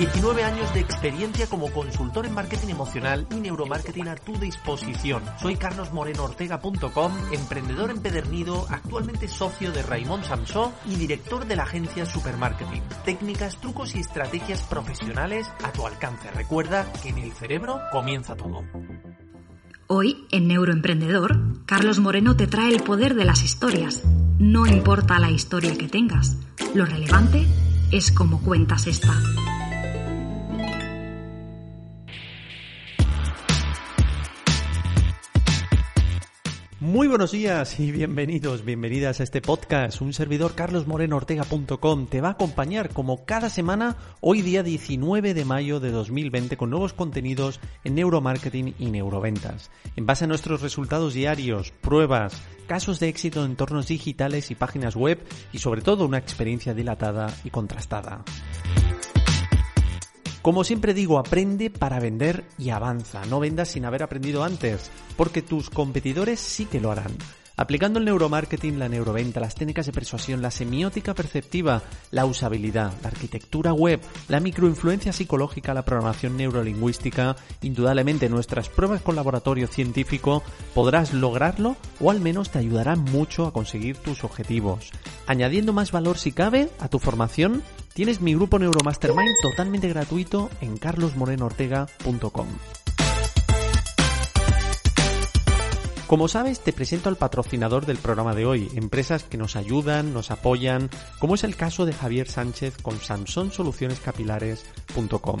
19 años de experiencia como consultor en marketing emocional y neuromarketing a tu disposición. Soy carlosmorenoortega.com, emprendedor empedernido, actualmente socio de Raymond Samsó y director de la agencia Supermarketing. Técnicas, trucos y estrategias profesionales a tu alcance. Recuerda que en el cerebro comienza todo. Hoy, en Neuroemprendedor, Carlos Moreno te trae el poder de las historias. No importa la historia que tengas, lo relevante es cómo cuentas esta. Muy buenos días y bienvenidos, bienvenidas a este podcast. Un servidor carlosmorenoortega.com te va a acompañar como cada semana hoy día 19 de mayo de 2020 con nuevos contenidos en neuromarketing y neuroventas. En base a nuestros resultados diarios, pruebas, casos de éxito en entornos digitales y páginas web y sobre todo una experiencia dilatada y contrastada. Como siempre digo, aprende para vender y avanza. No vendas sin haber aprendido antes, porque tus competidores sí que lo harán. Aplicando el neuromarketing, la neuroventa, las técnicas de persuasión, la semiótica perceptiva, la usabilidad, la arquitectura web, la microinfluencia psicológica, la programación neurolingüística, indudablemente nuestras pruebas con laboratorio científico, podrás lograrlo o al menos te ayudarán mucho a conseguir tus objetivos. Añadiendo más valor si cabe a tu formación, tienes mi grupo Neuromastermind totalmente gratuito en carlosmorenoortega.com. Como sabes, te presento al patrocinador del programa de hoy, empresas que nos ayudan, nos apoyan, como es el caso de Javier Sánchez con samsonsolucionescapilares.com.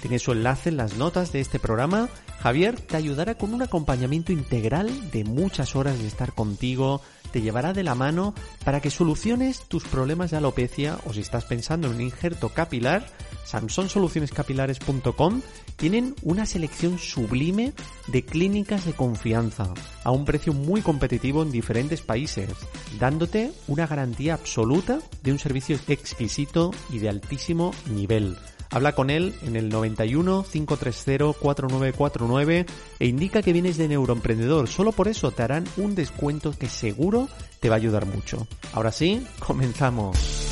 Tienes su enlace en las notas de este programa. Javier te ayudará con un acompañamiento integral de muchas horas de estar contigo, te llevará de la mano para que soluciones tus problemas de alopecia o si estás pensando en un injerto capilar, samsonsolucionescapilares.com tienen una selección sublime de clínicas de confianza a un precio muy competitivo en diferentes países, dándote una garantía absoluta de un servicio exquisito y de altísimo nivel. Habla con él en el 91 530 4949 e indica que vienes de Neuroemprendedor. Solo por eso te harán un descuento que seguro te va a ayudar mucho. Ahora sí, comenzamos.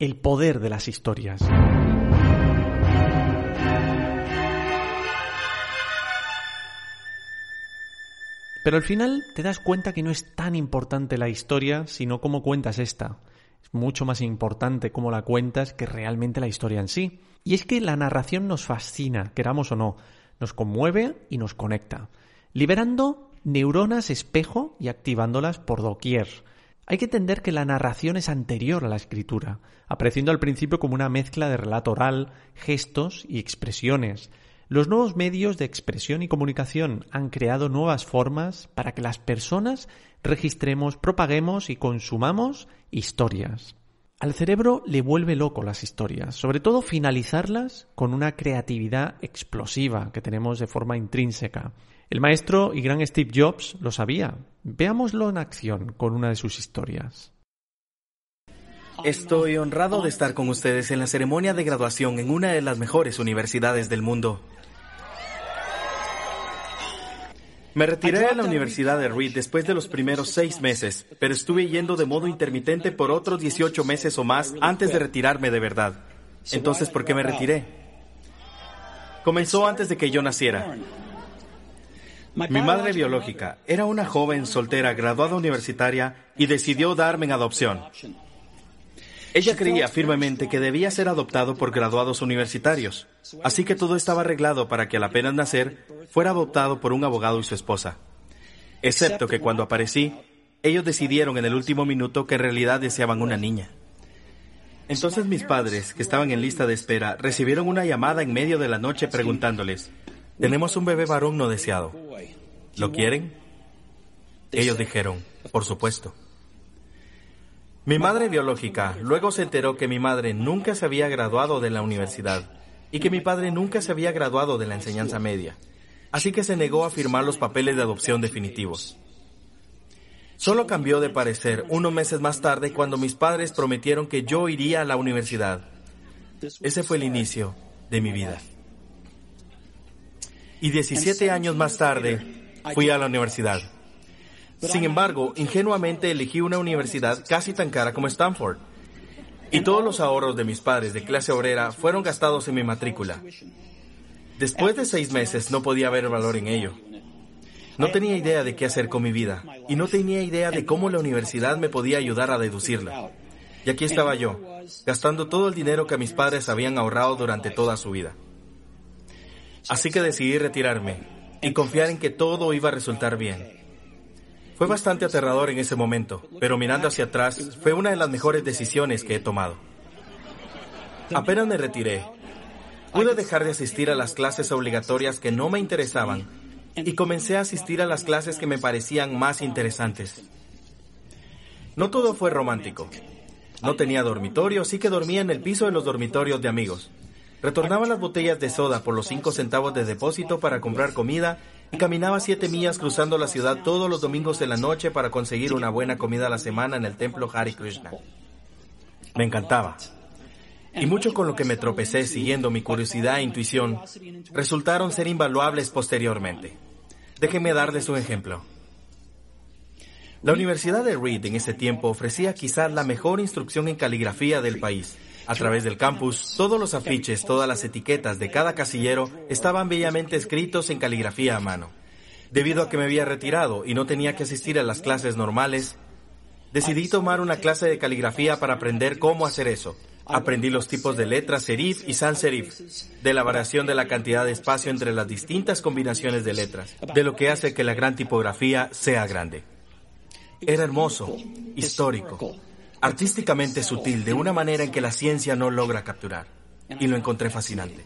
El poder de las historias. Pero al final te das cuenta que no es tan importante la historia, sino cómo cuentas esta. Es mucho más importante cómo la cuentas que realmente la historia en sí. Y es que la narración nos fascina, queramos o no, nos conmueve y nos conecta, liberando neuronas espejo y activándolas por doquier. Hay que entender que la narración es anterior a la escritura, apareciendo al principio como una mezcla de relato oral, gestos y expresiones. Los nuevos medios de expresión y comunicación han creado nuevas formas para que las personas registremos, propaguemos y consumamos historias. Al cerebro le vuelve loco las historias, sobre todo finalizarlas con una creatividad explosiva que tenemos de forma intrínseca. El maestro y gran Steve Jobs lo sabía. Veámoslo en acción con una de sus historias. Estoy honrado de estar con ustedes en la ceremonia de graduación en una de las mejores universidades del mundo. Me retiré de la Universidad de Reed después de los primeros seis meses, pero estuve yendo de modo intermitente por otros 18 meses o más antes de retirarme de verdad. Entonces, ¿por qué me retiré? Comenzó antes de que yo naciera. Mi madre biológica era una joven soltera graduada universitaria y decidió darme en adopción. Ella creía firmemente que debía ser adoptado por graduados universitarios, así que todo estaba arreglado para que al apenas nacer fuera adoptado por un abogado y su esposa. Excepto que cuando aparecí, ellos decidieron en el último minuto que en realidad deseaban una niña. Entonces mis padres, que estaban en lista de espera, recibieron una llamada en medio de la noche preguntándoles, tenemos un bebé varón no deseado. ¿Lo quieren? Ellos dijeron, por supuesto. Mi madre biológica luego se enteró que mi madre nunca se había graduado de la universidad y que mi padre nunca se había graduado de la enseñanza media, así que se negó a firmar los papeles de adopción definitivos. Solo cambió de parecer unos meses más tarde cuando mis padres prometieron que yo iría a la universidad. Ese fue el inicio de mi vida. Y 17 años más tarde fui a la universidad. Sin embargo, ingenuamente elegí una universidad casi tan cara como Stanford. Y todos los ahorros de mis padres de clase obrera fueron gastados en mi matrícula. Después de seis meses no podía ver valor en ello. No tenía idea de qué hacer con mi vida y no tenía idea de cómo la universidad me podía ayudar a deducirla. Y aquí estaba yo, gastando todo el dinero que mis padres habían ahorrado durante toda su vida. Así que decidí retirarme y confiar en que todo iba a resultar bien. Fue bastante aterrador en ese momento, pero mirando hacia atrás fue una de las mejores decisiones que he tomado. Apenas me retiré, pude dejar de asistir a las clases obligatorias que no me interesaban y comencé a asistir a las clases que me parecían más interesantes. No todo fue romántico. No tenía dormitorio, así que dormía en el piso de los dormitorios de amigos. Retornaba las botellas de soda por los cinco centavos de depósito para comprar comida y caminaba siete millas cruzando la ciudad todos los domingos de la noche para conseguir una buena comida a la semana en el templo Hari Krishna. Me encantaba. Y mucho con lo que me tropecé siguiendo mi curiosidad e intuición resultaron ser invaluables posteriormente. Déjenme darles un ejemplo. La Universidad de Reed en ese tiempo ofrecía quizás la mejor instrucción en caligrafía del país. A través del campus, todos los afiches, todas las etiquetas de cada casillero estaban bellamente escritos en caligrafía a mano. Debido a que me había retirado y no tenía que asistir a las clases normales, decidí tomar una clase de caligrafía para aprender cómo hacer eso. Aprendí los tipos de letras serif y sans serif, de la variación de la cantidad de espacio entre las distintas combinaciones de letras, de lo que hace que la gran tipografía sea grande. Era hermoso, histórico, artísticamente sutil de una manera en que la ciencia no logra capturar. Y lo encontré fascinante.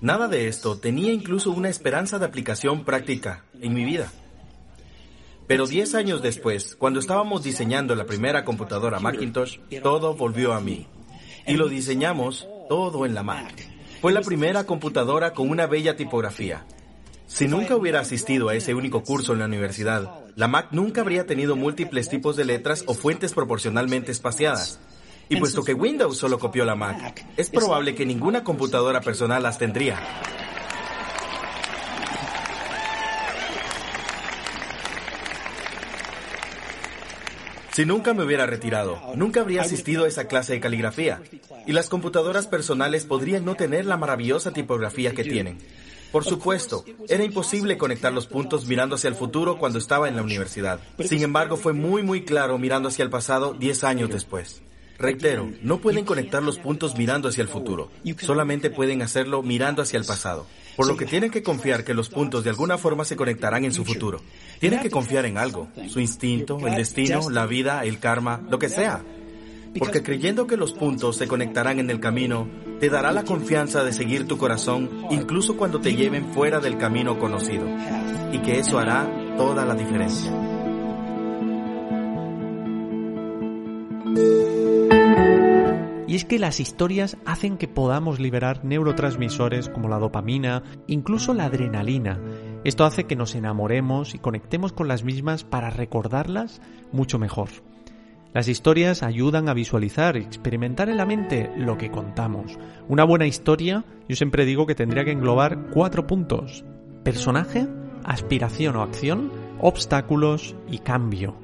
Nada de esto tenía incluso una esperanza de aplicación práctica en mi vida. Pero 10 años después, cuando estábamos diseñando la primera computadora Macintosh, todo volvió a mí. Y lo diseñamos todo en la Mac. Fue la primera computadora con una bella tipografía, si nunca hubiera asistido a ese único curso en la universidad, la Mac nunca habría tenido múltiples tipos de letras o fuentes proporcionalmente espaciadas. Y puesto que Windows solo copió la Mac, es probable que ninguna computadora personal las tendría. Si nunca me hubiera retirado, nunca habría asistido a esa clase de caligrafía, y las computadoras personales podrían no tener la maravillosa tipografía que tienen. Por supuesto, era imposible conectar los puntos mirando hacia el futuro cuando estaba en la universidad. Sin embargo, fue muy muy claro mirando hacia el pasado 10 años después. Reitero, no pueden conectar los puntos mirando hacia el futuro, solamente pueden hacerlo mirando hacia el pasado. Por lo que tienen que confiar que los puntos de alguna forma se conectarán en su futuro. Tienen que confiar en algo, su instinto, el destino, la vida, el karma, lo que sea. Porque creyendo que los puntos se conectarán en el camino, te dará la confianza de seguir tu corazón incluso cuando te lleven fuera del camino conocido. Y que eso hará toda la diferencia. Y es que las historias hacen que podamos liberar neurotransmisores como la dopamina, incluso la adrenalina. Esto hace que nos enamoremos y conectemos con las mismas para recordarlas mucho mejor. Las historias ayudan a visualizar y experimentar en la mente lo que contamos. Una buena historia, yo siempre digo que tendría que englobar cuatro puntos. Personaje, aspiración o acción, obstáculos y cambio.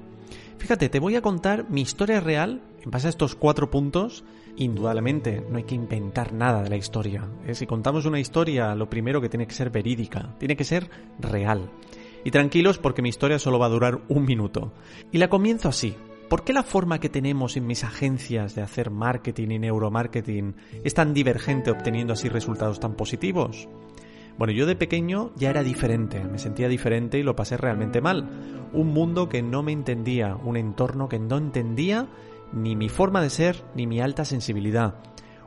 Fíjate, te voy a contar mi historia real en base a estos cuatro puntos. Indudablemente, no hay que inventar nada de la historia. Eh, si contamos una historia, lo primero que tiene que ser verídica, tiene que ser real. Y tranquilos porque mi historia solo va a durar un minuto. Y la comienzo así. ¿Por qué la forma que tenemos en mis agencias de hacer marketing y neuromarketing es tan divergente obteniendo así resultados tan positivos? Bueno, yo de pequeño ya era diferente, me sentía diferente y lo pasé realmente mal. Un mundo que no me entendía, un entorno que no entendía ni mi forma de ser ni mi alta sensibilidad.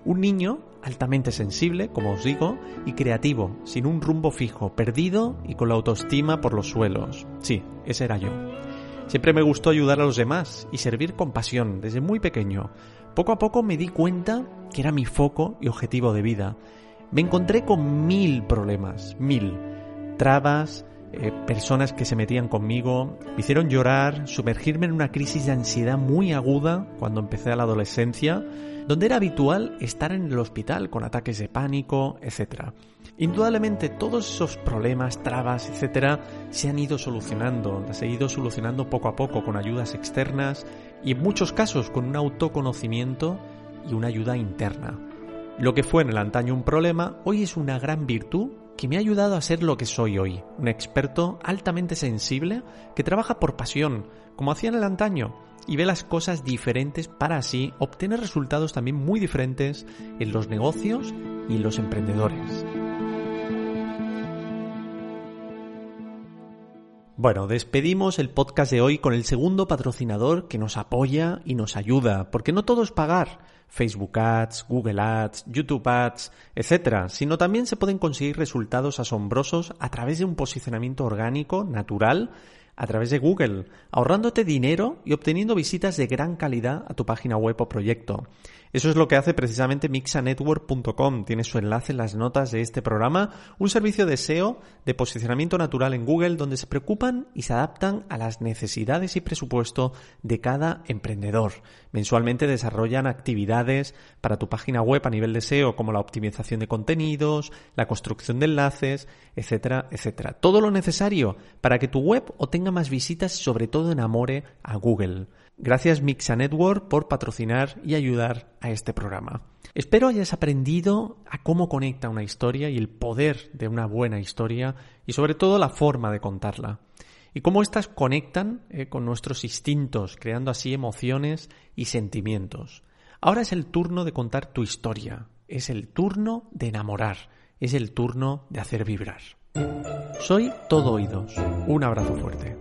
Un niño altamente sensible, como os digo, y creativo, sin un rumbo fijo, perdido y con la autoestima por los suelos. Sí, ese era yo. Siempre me gustó ayudar a los demás y servir con pasión desde muy pequeño. Poco a poco me di cuenta que era mi foco y objetivo de vida. Me encontré con mil problemas, mil. Trabas, eh, personas que se metían conmigo, me hicieron llorar, sumergirme en una crisis de ansiedad muy aguda cuando empecé a la adolescencia, donde era habitual estar en el hospital con ataques de pánico, etc. Indudablemente todos esos problemas, trabas, etcétera, se han ido solucionando, las he ido solucionando poco a poco con ayudas externas y en muchos casos con un autoconocimiento y una ayuda interna. Lo que fue en el antaño un problema, hoy es una gran virtud que me ha ayudado a ser lo que soy hoy, un experto altamente sensible que trabaja por pasión, como hacía en el antaño, y ve las cosas diferentes para así obtener resultados también muy diferentes en los negocios y en los emprendedores. Bueno, despedimos el podcast de hoy con el segundo patrocinador que nos apoya y nos ayuda, porque no todo es pagar Facebook Ads, Google Ads, YouTube Ads, etc., sino también se pueden conseguir resultados asombrosos a través de un posicionamiento orgánico, natural, a través de Google, ahorrándote dinero y obteniendo visitas de gran calidad a tu página web o proyecto. Eso es lo que hace precisamente mixanetwork.com. Tiene su enlace en las notas de este programa, un servicio de SEO de posicionamiento natural en Google donde se preocupan y se adaptan a las necesidades y presupuesto de cada emprendedor. Mensualmente desarrollan actividades para tu página web a nivel de SEO como la optimización de contenidos, la construcción de enlaces, etcétera, etcétera. Todo lo necesario para que tu web obtenga más visitas y sobre todo enamore a Google. Gracias Mixa Network por patrocinar y ayudar a este programa. Espero hayas aprendido a cómo conecta una historia y el poder de una buena historia y sobre todo la forma de contarla. Y cómo éstas conectan eh, con nuestros instintos, creando así emociones y sentimientos. Ahora es el turno de contar tu historia, es el turno de enamorar, es el turno de hacer vibrar. Soy todo oídos. Un abrazo fuerte.